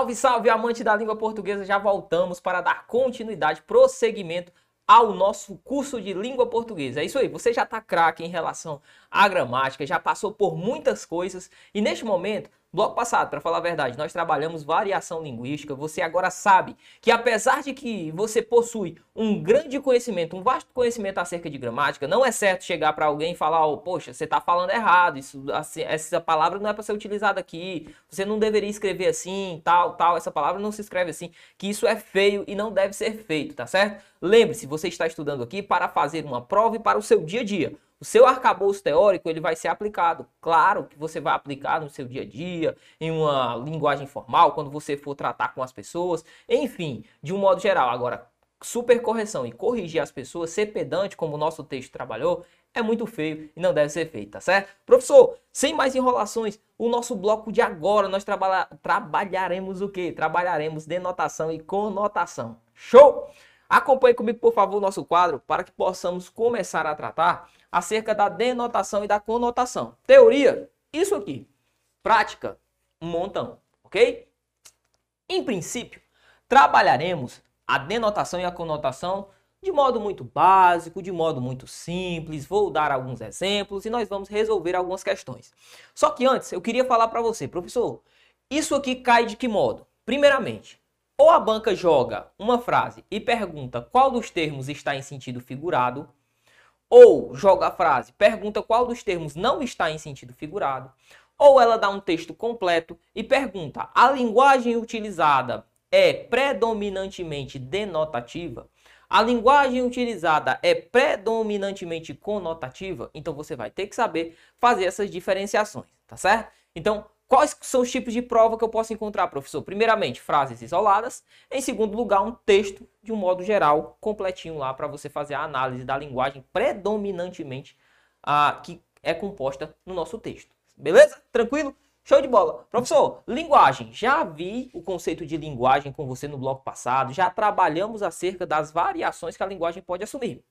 Salve, salve, amante da língua portuguesa! Já voltamos para dar continuidade, prosseguimento ao nosso curso de língua portuguesa. É isso aí, você já está craque em relação à gramática, já passou por muitas coisas e neste momento Bloco passado, para falar a verdade, nós trabalhamos variação linguística. Você agora sabe que apesar de que você possui um grande conhecimento, um vasto conhecimento acerca de gramática, não é certo chegar para alguém e falar, oh, poxa, você está falando errado, isso, assim, essa palavra não é para ser utilizada aqui, você não deveria escrever assim, tal, tal, essa palavra não se escreve assim, que isso é feio e não deve ser feito, tá certo? Lembre-se, você está estudando aqui para fazer uma prova e para o seu dia a dia. O seu arcabouço teórico ele vai ser aplicado. Claro que você vai aplicar no seu dia a dia, em uma linguagem formal, quando você for tratar com as pessoas, enfim, de um modo geral. Agora, supercorreção e corrigir as pessoas, ser pedante, como o nosso texto trabalhou, é muito feio e não deve ser feito, tá certo? Professor, sem mais enrolações, o nosso bloco de agora nós trabalha, trabalharemos o quê? Trabalharemos denotação e conotação. Show? Acompanhe comigo, por favor, o nosso quadro para que possamos começar a tratar acerca da denotação e da conotação. Teoria, isso aqui. Prática, um montão, ok? Em princípio, trabalharemos a denotação e a conotação de modo muito básico, de modo muito simples. Vou dar alguns exemplos e nós vamos resolver algumas questões. Só que antes, eu queria falar para você, professor, isso aqui cai de que modo? Primeiramente, ou a banca joga uma frase e pergunta qual dos termos está em sentido figurado, ou joga a frase, pergunta qual dos termos não está em sentido figurado, ou ela dá um texto completo e pergunta: a linguagem utilizada é predominantemente denotativa? A linguagem utilizada é predominantemente conotativa? Então você vai ter que saber fazer essas diferenciações, tá certo? Então, Quais são os tipos de prova que eu posso encontrar, professor? Primeiramente, frases isoladas. Em segundo lugar, um texto de um modo geral, completinho lá, para você fazer a análise da linguagem predominantemente ah, que é composta no nosso texto. Beleza? Tranquilo? Show de bola. Professor, linguagem. Já vi o conceito de linguagem com você no bloco passado. Já trabalhamos acerca das variações que a linguagem pode assumir.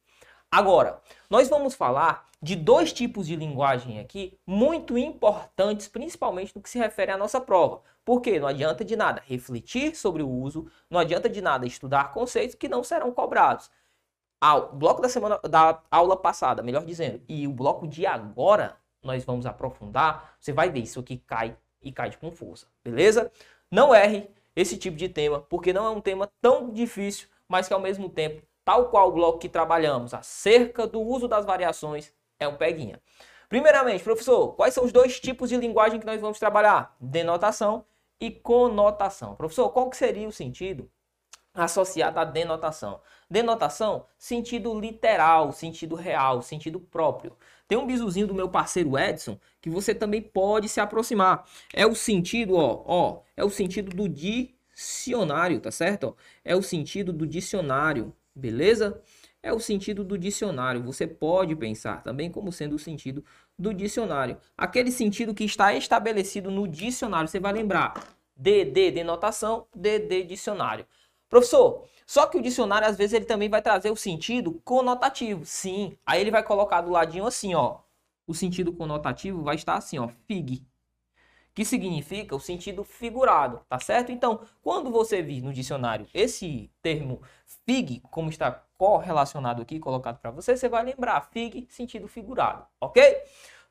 Agora, nós vamos falar de dois tipos de linguagem aqui muito importantes, principalmente no que se refere à nossa prova. Porque não adianta de nada refletir sobre o uso, não adianta de nada estudar conceitos que não serão cobrados. O bloco da semana da aula passada, melhor dizendo, e o bloco de agora, nós vamos aprofundar, você vai ver isso aqui cai e cai com força, beleza? Não erre esse tipo de tema, porque não é um tema tão difícil, mas que ao mesmo tempo tal qual o bloco que trabalhamos acerca do uso das variações, é um peguinha. Primeiramente, professor, quais são os dois tipos de linguagem que nós vamos trabalhar? Denotação e conotação. Professor, qual que seria o sentido associado à denotação? Denotação, sentido literal, sentido real, sentido próprio. Tem um bisuzinho do meu parceiro Edson que você também pode se aproximar. É o sentido, ó, ó, é o sentido do dicionário, tá certo? É o sentido do dicionário. Beleza? É o sentido do dicionário. Você pode pensar também como sendo o sentido do dicionário. Aquele sentido que está estabelecido no dicionário. Você vai lembrar. DD, denotação, DD, dicionário. Professor, só que o dicionário às vezes ele também vai trazer o sentido conotativo. Sim, aí ele vai colocar do ladinho assim, ó. O sentido conotativo vai estar assim, ó, fig que significa o sentido figurado, tá certo? Então, quando você vir no dicionário esse termo fig, como está correlacionado aqui, colocado para você, você vai lembrar fig, sentido figurado, ok?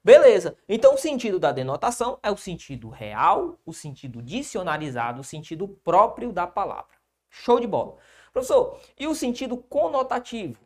Beleza, então o sentido da denotação é o sentido real, o sentido dicionarizado, o sentido próprio da palavra. Show de bola. Professor, e o sentido conotativo?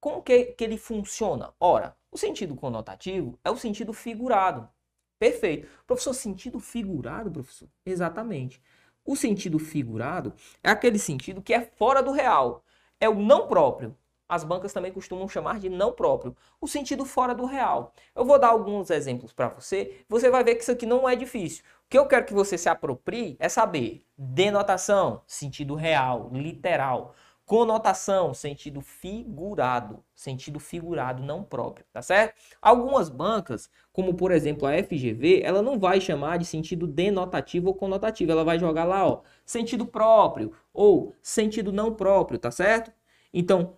Como que, que ele funciona? Ora, o sentido conotativo é o sentido figurado. Perfeito. Professor, sentido figurado, professor? Exatamente. O sentido figurado é aquele sentido que é fora do real. É o não próprio. As bancas também costumam chamar de não próprio. O sentido fora do real. Eu vou dar alguns exemplos para você. Você vai ver que isso aqui não é difícil. O que eu quero que você se aproprie é saber denotação, sentido real, literal. Conotação, sentido figurado, sentido figurado não próprio, tá certo? Algumas bancas, como por exemplo a FGV, ela não vai chamar de sentido denotativo ou conotativo, ela vai jogar lá, ó, sentido próprio ou sentido não próprio, tá certo? Então,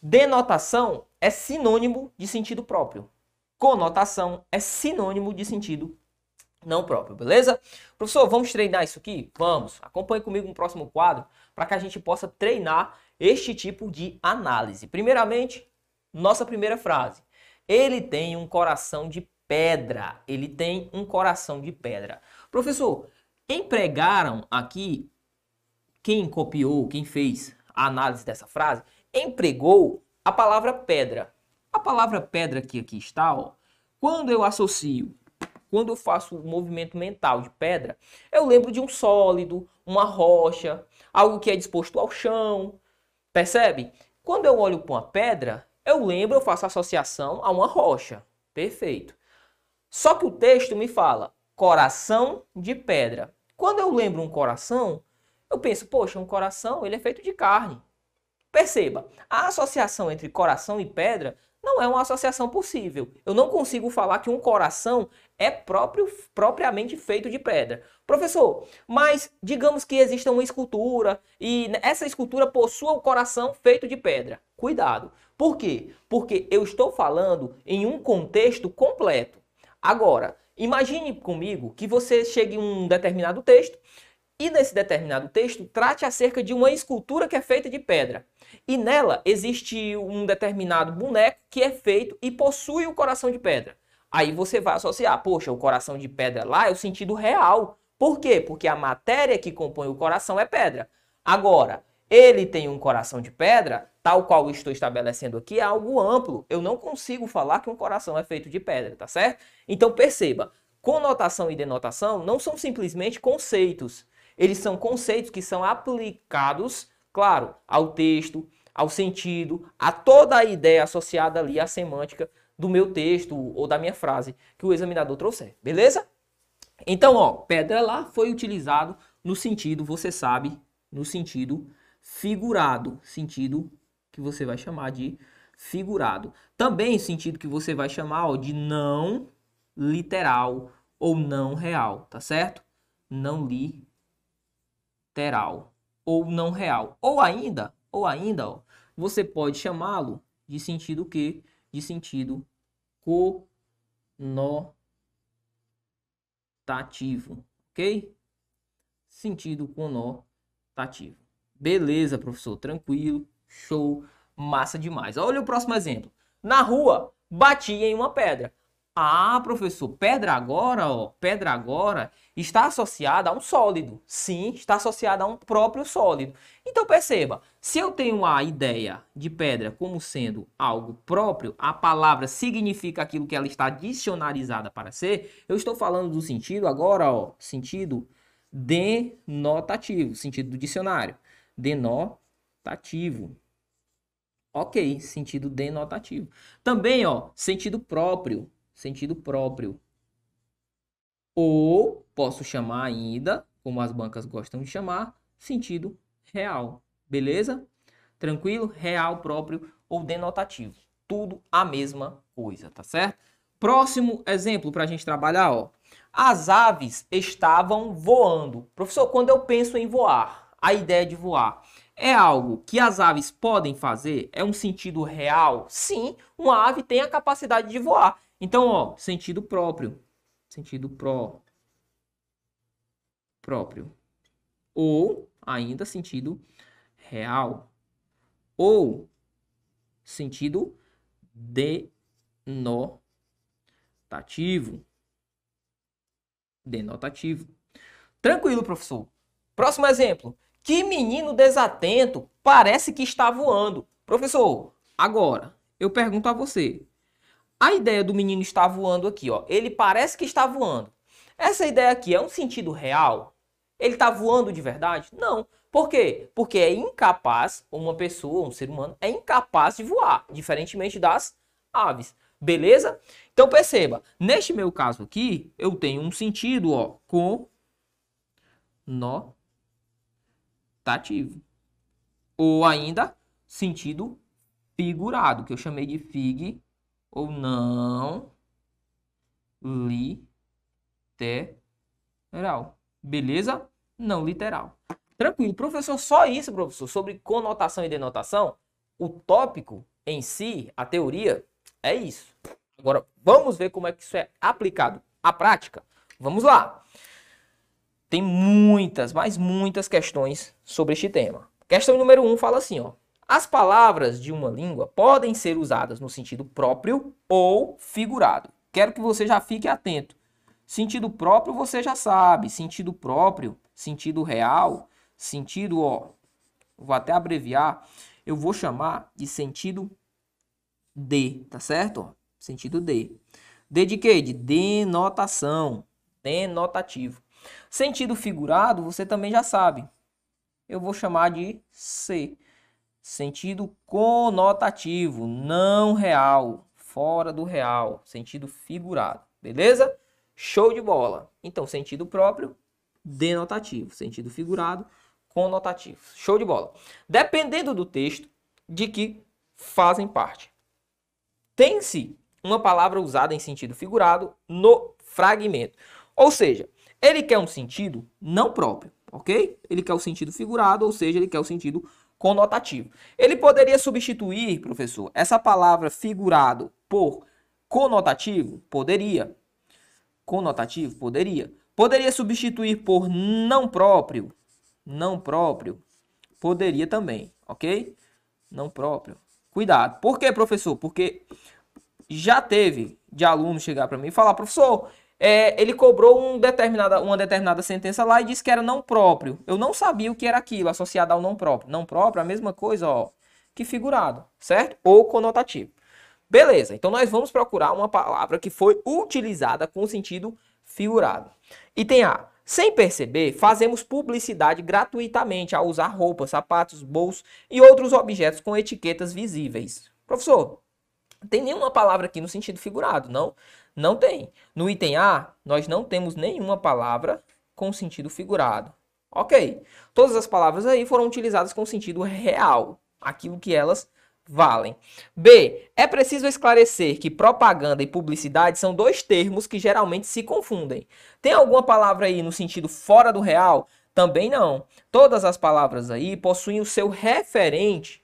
denotação é sinônimo de sentido próprio. Conotação é sinônimo de sentido não próprio, beleza? Professor, vamos treinar isso aqui? Vamos. Acompanhe comigo no próximo quadro para que a gente possa treinar este tipo de análise. Primeiramente, nossa primeira frase. Ele tem um coração de pedra. Ele tem um coração de pedra. Professor, empregaram aqui quem copiou, quem fez a análise dessa frase, empregou a palavra pedra. A palavra pedra que aqui está, ó, quando eu associo quando eu faço o movimento mental de pedra, eu lembro de um sólido, uma rocha, algo que é disposto ao chão. Percebe? Quando eu olho para uma pedra, eu lembro, eu faço associação a uma rocha. Perfeito. Só que o texto me fala coração de pedra. Quando eu lembro um coração, eu penso, poxa, um coração ele é feito de carne. Perceba, a associação entre coração e pedra não é uma associação possível. Eu não consigo falar que um coração é próprio, propriamente feito de pedra. Professor, mas digamos que exista uma escultura e essa escultura possua o coração feito de pedra. Cuidado. Por quê? Porque eu estou falando em um contexto completo. Agora, imagine comigo que você chegue em um determinado texto e nesse determinado texto trate acerca de uma escultura que é feita de pedra. E nela existe um determinado boneco que é feito e possui o coração de pedra. Aí você vai associar, poxa, o coração de pedra lá é o sentido real. Por quê? Porque a matéria que compõe o coração é pedra. Agora, ele tem um coração de pedra, tal qual estou estabelecendo aqui, é algo amplo. Eu não consigo falar que um coração é feito de pedra, tá certo? Então perceba, conotação e denotação não são simplesmente conceitos eles são conceitos que são aplicados, claro, ao texto, ao sentido, a toda a ideia associada ali à semântica do meu texto ou da minha frase que o examinador trouxer, beleza? Então, ó, pedra lá foi utilizado no sentido, você sabe, no sentido figurado, sentido que você vai chamar de figurado. Também sentido que você vai chamar ó, de não literal ou não real, tá certo? Não li literal ou não real. Ou ainda, ou ainda, ó, você pode chamá-lo de sentido que? De sentido conotativo, ok? Sentido conotativo. Beleza, professor, tranquilo, show, massa demais. Olha o próximo exemplo. Na rua, bati em uma pedra. Ah, professor, pedra agora, ó, pedra agora está associada a um sólido. Sim, está associada a um próprio sólido. Então perceba, se eu tenho a ideia de pedra como sendo algo próprio, a palavra significa aquilo que ela está dicionarizada para ser, eu estou falando do sentido agora, ó, sentido denotativo, sentido do dicionário. Denotativo. Ok, sentido denotativo. Também, ó, sentido próprio sentido próprio. Ou posso chamar ainda, como as bancas gostam de chamar, sentido real. Beleza? Tranquilo? Real, próprio ou denotativo. Tudo a mesma coisa, tá certo? Próximo exemplo para a gente trabalhar, ó. As aves estavam voando. Professor, quando eu penso em voar, a ideia de voar é algo que as aves podem fazer? É um sentido real? Sim, uma ave tem a capacidade de voar. Então, ó, sentido próprio. Sentido pró. Próprio. Ou ainda sentido real. Ou sentido denotativo. Denotativo. Tranquilo, professor. Próximo exemplo. Que menino desatento parece que está voando. Professor, agora eu pergunto a você: a ideia do menino estar voando aqui, ó, ele parece que está voando. Essa ideia aqui é um sentido real? Ele está voando de verdade? Não. Por quê? Porque é incapaz, uma pessoa, um ser humano, é incapaz de voar, diferentemente das aves. Beleza? Então perceba, neste meu caso aqui, eu tenho um sentido, ó, com notativo. Ou ainda sentido figurado, que eu chamei de fig ou não literal. Beleza? Não literal. Tranquilo. Professor, só isso, professor, sobre conotação e denotação, o tópico em si, a teoria, é isso. Agora, vamos ver como é que isso é aplicado à prática. Vamos lá. Tem muitas, mas muitas questões sobre este tema. Questão número 1 um fala assim, ó. As palavras de uma língua podem ser usadas no sentido próprio ou figurado. Quero que você já fique atento. Sentido próprio você já sabe. Sentido próprio, sentido real, sentido, ó, vou até abreviar, eu vou chamar de sentido D, tá certo? Sentido D. D de quê? De denotação, denotativo. Sentido figurado, você também já sabe. Eu vou chamar de C. Sentido conotativo, não real, fora do real, sentido figurado. Beleza? Show de bola. Então, sentido próprio, denotativo. Sentido figurado, conotativo. Show de bola. Dependendo do texto de que fazem parte. Tem-se uma palavra usada em sentido figurado no fragmento. Ou seja, ele quer um sentido não próprio, ok? Ele quer o sentido figurado, ou seja, ele quer o sentido conotativo. Ele poderia substituir, professor, essa palavra figurado por conotativo? Poderia. Conotativo? Poderia. Poderia substituir por não próprio? Não próprio? Poderia também, ok? Não próprio. Cuidado. Por que, professor? Porque já teve de aluno chegar para mim e falar, professor, é, ele cobrou um determinada, uma determinada sentença lá e disse que era não próprio. Eu não sabia o que era aquilo associado ao não próprio. Não próprio a mesma coisa ó, que figurado, certo? Ou conotativo. Beleza, então nós vamos procurar uma palavra que foi utilizada com sentido figurado. Item A. Sem perceber, fazemos publicidade gratuitamente ao usar roupas, sapatos, bolsos e outros objetos com etiquetas visíveis. Professor, tem nenhuma palavra aqui no sentido figurado, não? Não tem. No item A, nós não temos nenhuma palavra com sentido figurado. Ok. Todas as palavras aí foram utilizadas com sentido real, aquilo que elas valem. B. É preciso esclarecer que propaganda e publicidade são dois termos que geralmente se confundem. Tem alguma palavra aí no sentido fora do real? Também não. Todas as palavras aí possuem o seu referente,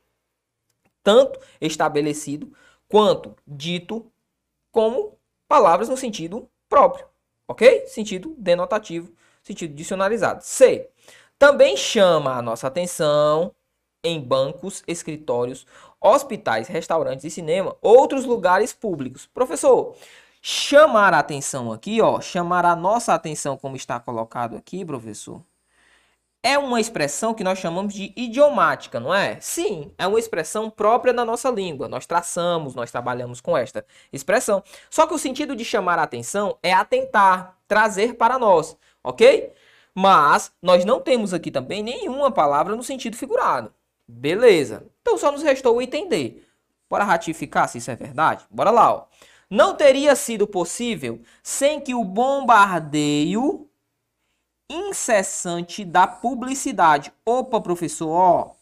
tanto estabelecido quanto dito, como palavras no sentido próprio, ok? Sentido denotativo, sentido dicionalizado. C. Também chama a nossa atenção em bancos, escritórios, hospitais, restaurantes e cinema, outros lugares públicos. Professor, chamar a atenção aqui, ó, chamar a nossa atenção como está colocado aqui, professor, é uma expressão que nós chamamos de idiomática, não é? Sim, é uma expressão própria da nossa língua. Nós traçamos, nós trabalhamos com esta expressão. Só que o sentido de chamar a atenção é atentar, trazer para nós, ok? Mas nós não temos aqui também nenhuma palavra no sentido figurado. Beleza. Então só nos restou entender. Bora ratificar se isso é verdade? Bora lá, ó. Não teria sido possível sem que o bombardeio incessante da publicidade. Opa, professor, ó,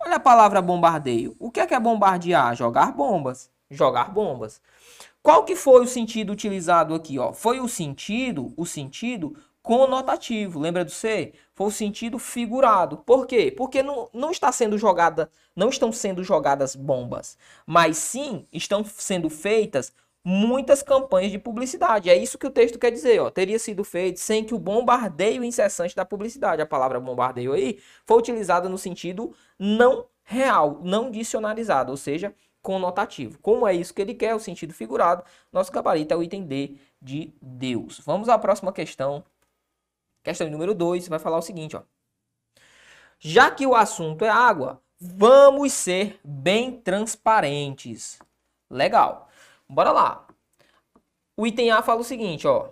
olha a palavra bombardeio. O que é, que é bombardear? Jogar bombas. Jogar bombas. Qual que foi o sentido utilizado aqui? Ó? Foi o sentido, o sentido conotativo. Lembra do C? Foi o sentido figurado. Por quê? Porque não, não está sendo jogada, não estão sendo jogadas bombas, mas sim estão sendo feitas muitas campanhas de publicidade. É isso que o texto quer dizer, ó. Teria sido feito sem que o bombardeio incessante da publicidade, a palavra bombardeio aí, foi utilizada no sentido não real, não dicionarizado, ou seja, conotativo. Como é isso que ele quer, o sentido figurado, nosso gabarito é o item D de Deus. Vamos à próxima questão. Questão número 2, vai falar o seguinte, ó. Já que o assunto é água, vamos ser bem transparentes. Legal. Bora lá. O item A fala o seguinte, ó.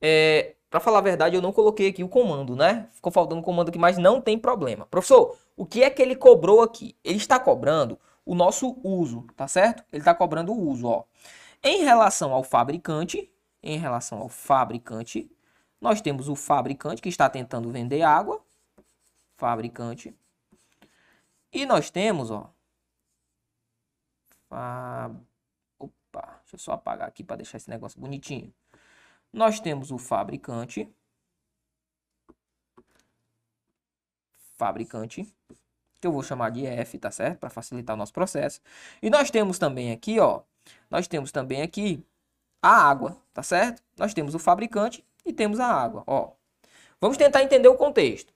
É, para falar a verdade, eu não coloquei aqui o comando, né? Ficou faltando o comando aqui, mas não tem problema. Professor, o que é que ele cobrou aqui? Ele está cobrando o nosso uso, tá certo? Ele está cobrando o uso, ó. Em relação ao fabricante, em relação ao fabricante, nós temos o fabricante que está tentando vender água, fabricante. E nós temos, ó, Opa, deixa eu só apagar aqui para deixar esse negócio bonitinho. Nós temos o fabricante. Fabricante. Que eu vou chamar de F, tá certo? Para facilitar o nosso processo. E nós temos também aqui, ó. Nós temos também aqui a água, tá certo? Nós temos o fabricante e temos a água, ó. Vamos tentar entender o contexto.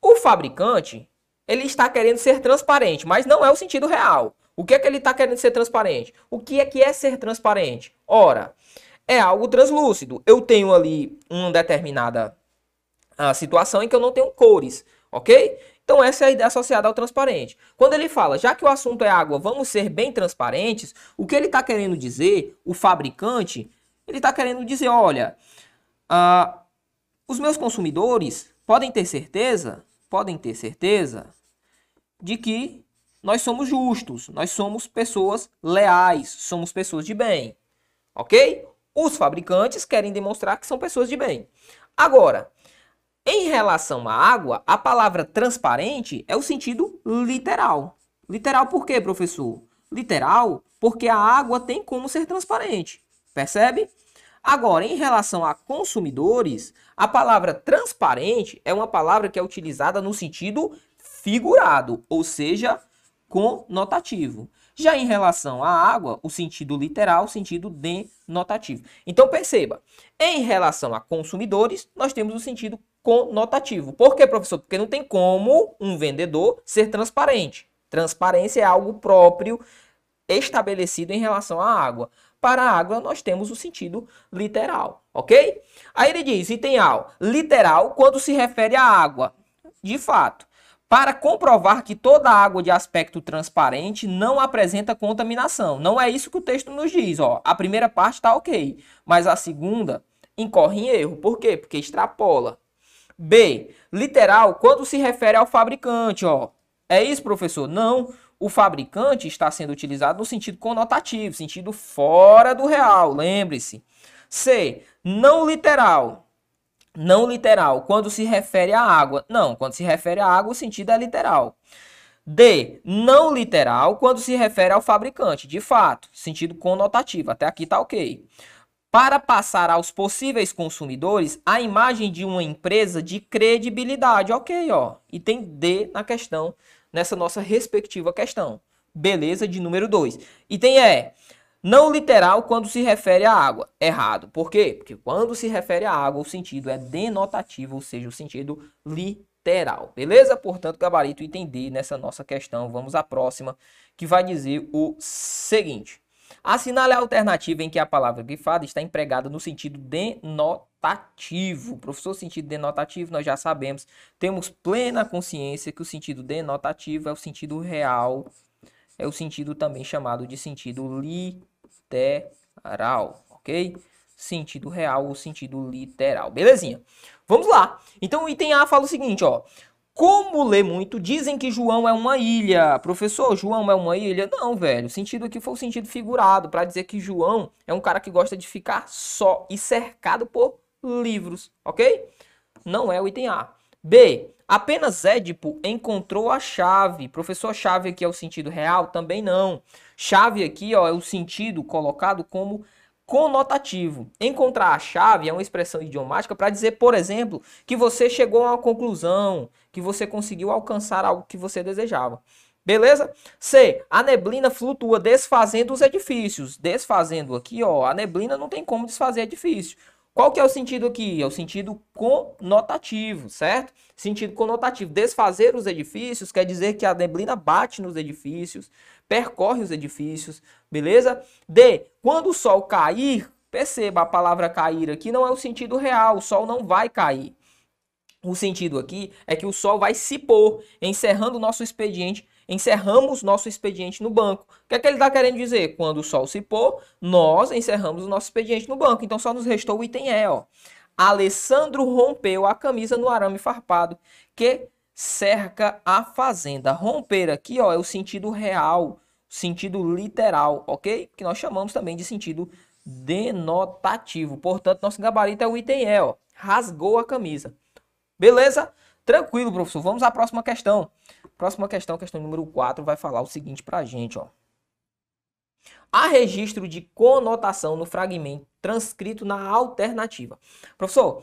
O fabricante, ele está querendo ser transparente, mas não é o sentido real. O que é que ele está querendo ser transparente? O que é que é ser transparente? Ora, é algo translúcido. Eu tenho ali uma determinada uh, situação em que eu não tenho cores, ok? Então essa é a ideia associada ao transparente. Quando ele fala, já que o assunto é água, vamos ser bem transparentes, o que ele está querendo dizer, o fabricante, ele está querendo dizer, olha, uh, os meus consumidores podem ter certeza, podem ter certeza de que nós somos justos, nós somos pessoas leais, somos pessoas de bem, ok? Os fabricantes querem demonstrar que são pessoas de bem. Agora, em relação à água, a palavra transparente é o sentido literal. Literal por quê, professor? Literal porque a água tem como ser transparente. Percebe? Agora, em relação a consumidores, a palavra transparente é uma palavra que é utilizada no sentido figurado, ou seja, conotativo. Já em relação à água, o sentido literal, o sentido denotativo. Então perceba, em relação a consumidores, nós temos o sentido conotativo. Por quê, professor? Porque não tem como um vendedor ser transparente. Transparência é algo próprio estabelecido em relação à água. Para a água, nós temos o sentido literal, ok? Aí ele diz, item A, literal quando se refere à água. De fato, para comprovar que toda água de aspecto transparente não apresenta contaminação. Não é isso que o texto nos diz. Ó. A primeira parte está ok, mas a segunda incorre em erro. Por quê? Porque extrapola. B. Literal, quando se refere ao fabricante. Ó. É isso, professor? Não. O fabricante está sendo utilizado no sentido conotativo, sentido fora do real. Lembre-se. C. Não literal não literal, quando se refere à água. Não, quando se refere à água, o sentido é literal. D, não literal, quando se refere ao fabricante. De fato, sentido conotativo. Até aqui tá ok. Para passar aos possíveis consumidores a imagem de uma empresa de credibilidade. Ok, ó. E tem D na questão, nessa nossa respectiva questão. Beleza, de número 2. E tem E não literal quando se refere à água. Errado. Por quê? Porque quando se refere à água, o sentido é denotativo, ou seja, o sentido literal. Beleza? Portanto, gabarito entender nessa nossa questão. Vamos à próxima, que vai dizer o seguinte. Assinale a alternativa em que a palavra grifada está empregada no sentido denotativo. Professor, sentido denotativo, nós já sabemos. Temos plena consciência que o sentido denotativo é o sentido real é o sentido também chamado de sentido literal, ok? Sentido real ou sentido literal, belezinha? Vamos lá. Então o item A fala o seguinte, ó. Como lê muito, dizem que João é uma ilha. Professor, João é uma ilha? Não, velho. O sentido aqui foi o sentido figurado, para dizer que João é um cara que gosta de ficar só e cercado por livros, ok? Não é o item A. B. Apenas Édipo encontrou a chave. Professor, chave aqui é o sentido real? Também não. Chave aqui ó, é o sentido colocado como conotativo. Encontrar a chave é uma expressão idiomática para dizer, por exemplo, que você chegou a uma conclusão, que você conseguiu alcançar algo que você desejava. Beleza? C. A neblina flutua desfazendo os edifícios. Desfazendo aqui, ó, a neblina não tem como desfazer edifício. Qual que é o sentido aqui? É o sentido conotativo, certo? Sentido conotativo. Desfazer os edifícios quer dizer que a neblina bate nos edifícios, percorre os edifícios, beleza? D. Quando o sol cair, perceba a palavra cair aqui não é o sentido real, o sol não vai cair. O sentido aqui é que o sol vai se pôr, encerrando o nosso expediente encerramos nosso expediente no banco. O que é que ele está querendo dizer? Quando o sol se pôr, nós encerramos o nosso expediente no banco. Então só nos restou o item E. Ó. Alessandro rompeu a camisa no arame farpado que cerca a fazenda. Romper aqui ó, é o sentido real, sentido literal, ok? Que nós chamamos também de sentido denotativo. Portanto, nosso gabarito é o item E. Ó. Rasgou a camisa. Beleza? Tranquilo, professor. Vamos à próxima questão. Próxima questão, questão número 4, vai falar o seguinte para a gente. Ó. Há registro de conotação no fragmento transcrito na alternativa. Professor,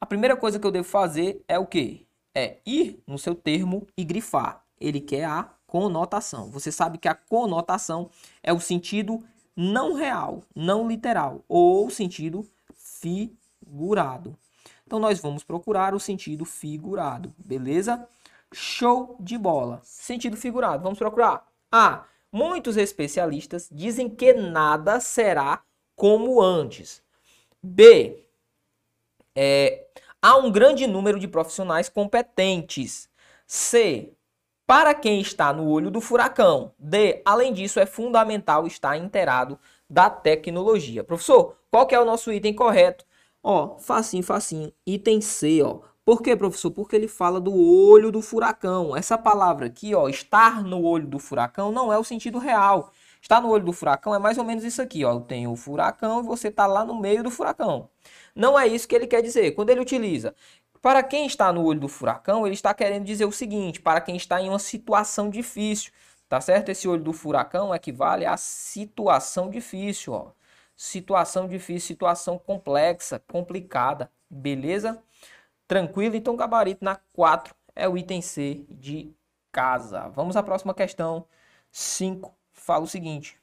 a primeira coisa que eu devo fazer é o quê? É ir no seu termo e grifar. Ele quer a conotação. Você sabe que a conotação é o sentido não real, não literal, ou sentido figurado. Então nós vamos procurar o sentido figurado, beleza? Show de bola. Sentido figurado, vamos procurar. A. Muitos especialistas dizem que nada será como antes. B. É, há um grande número de profissionais competentes. C. Para quem está no olho do furacão. D. Além disso, é fundamental estar inteirado da tecnologia. Professor, qual é o nosso item correto? Ó, facinho, facinho. Item C, ó. Por quê, professor? Porque ele fala do olho do furacão. Essa palavra aqui, ó, estar no olho do furacão, não é o sentido real. Estar no olho do furacão é mais ou menos isso aqui, ó. Tenho o furacão e você está lá no meio do furacão. Não é isso que ele quer dizer. Quando ele utiliza para quem está no olho do furacão, ele está querendo dizer o seguinte: para quem está em uma situação difícil, tá certo? Esse olho do furacão equivale à situação difícil, ó. Situação difícil, situação complexa, complicada, beleza? Tranquilo? Então, gabarito na 4 é o item C de casa. Vamos à próxima questão. 5 fala o seguinte: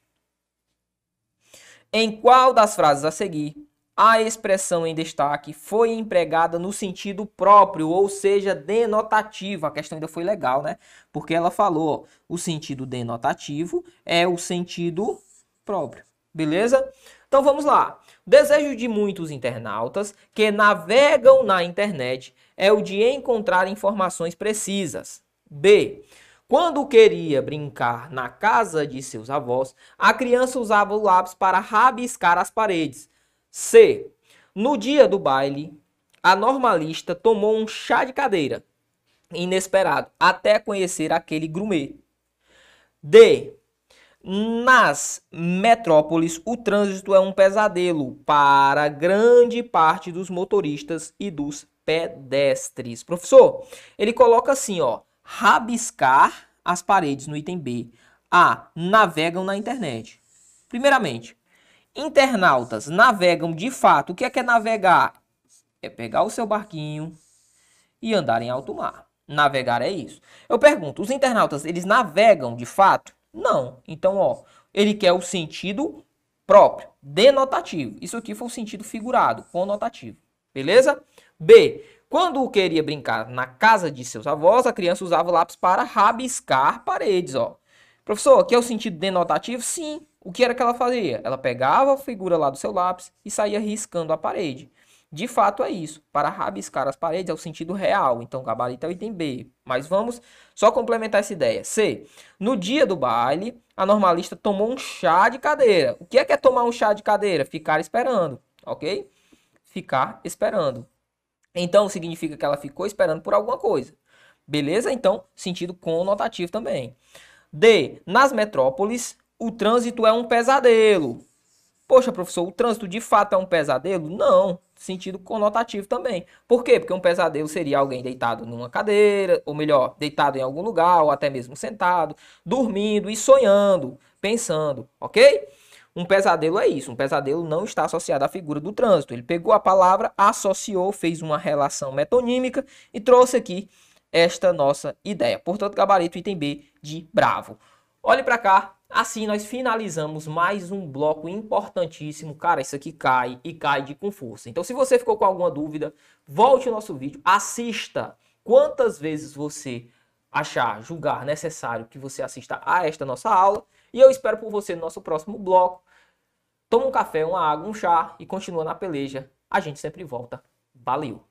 Em qual das frases a seguir a expressão em destaque foi empregada no sentido próprio, ou seja, denotativo. A questão ainda foi legal, né? Porque ela falou o sentido denotativo é o sentido próprio. Beleza? Então vamos lá. O desejo de muitos internautas que navegam na internet é o de encontrar informações precisas. B. Quando queria brincar na casa de seus avós, a criança usava o lápis para rabiscar as paredes. C. No dia do baile, a normalista tomou um chá de cadeira inesperado até conhecer aquele grumê. D. Nas metrópoles, o trânsito é um pesadelo para grande parte dos motoristas e dos pedestres. Professor, ele coloca assim, ó, rabiscar as paredes no item B. A. Navegam na internet. Primeiramente, internautas navegam de fato. O que é, que é navegar? É pegar o seu barquinho e andar em alto mar. Navegar é isso. Eu pergunto, os internautas, eles navegam de fato? Não. Então, ó, ele quer o sentido próprio, denotativo. Isso aqui foi o sentido figurado, conotativo. Beleza? B. Quando queria brincar na casa de seus avós, a criança usava lápis para rabiscar paredes, ó. Professor, aqui é o sentido denotativo? Sim. O que era que ela fazia? Ela pegava a figura lá do seu lápis e saía riscando a parede. De fato é isso. Para rabiscar as paredes é o sentido real. Então, gabarito é o item B. Mas vamos só complementar essa ideia. C. No dia do baile, a normalista tomou um chá de cadeira. O que é que é tomar um chá de cadeira? Ficar esperando, ok? Ficar esperando. Então, significa que ela ficou esperando por alguma coisa. Beleza? Então, sentido conotativo também. D. Nas metrópoles, o trânsito é um pesadelo. Poxa, professor, o trânsito de fato é um pesadelo? Não, sentido conotativo também. Por quê? Porque um pesadelo seria alguém deitado numa cadeira, ou melhor, deitado em algum lugar, ou até mesmo sentado, dormindo e sonhando, pensando, ok? Um pesadelo é isso. Um pesadelo não está associado à figura do trânsito. Ele pegou a palavra, associou, fez uma relação metonímica e trouxe aqui esta nossa ideia. Portanto, gabarito item B de bravo. Olhe para cá, Assim, nós finalizamos mais um bloco importantíssimo. Cara, isso aqui cai e cai de com força. Então, se você ficou com alguma dúvida, volte ao nosso vídeo, assista quantas vezes você achar, julgar necessário que você assista a esta nossa aula. E eu espero por você no nosso próximo bloco. Toma um café, uma água, um chá e continua na peleja. A gente sempre volta. Valeu!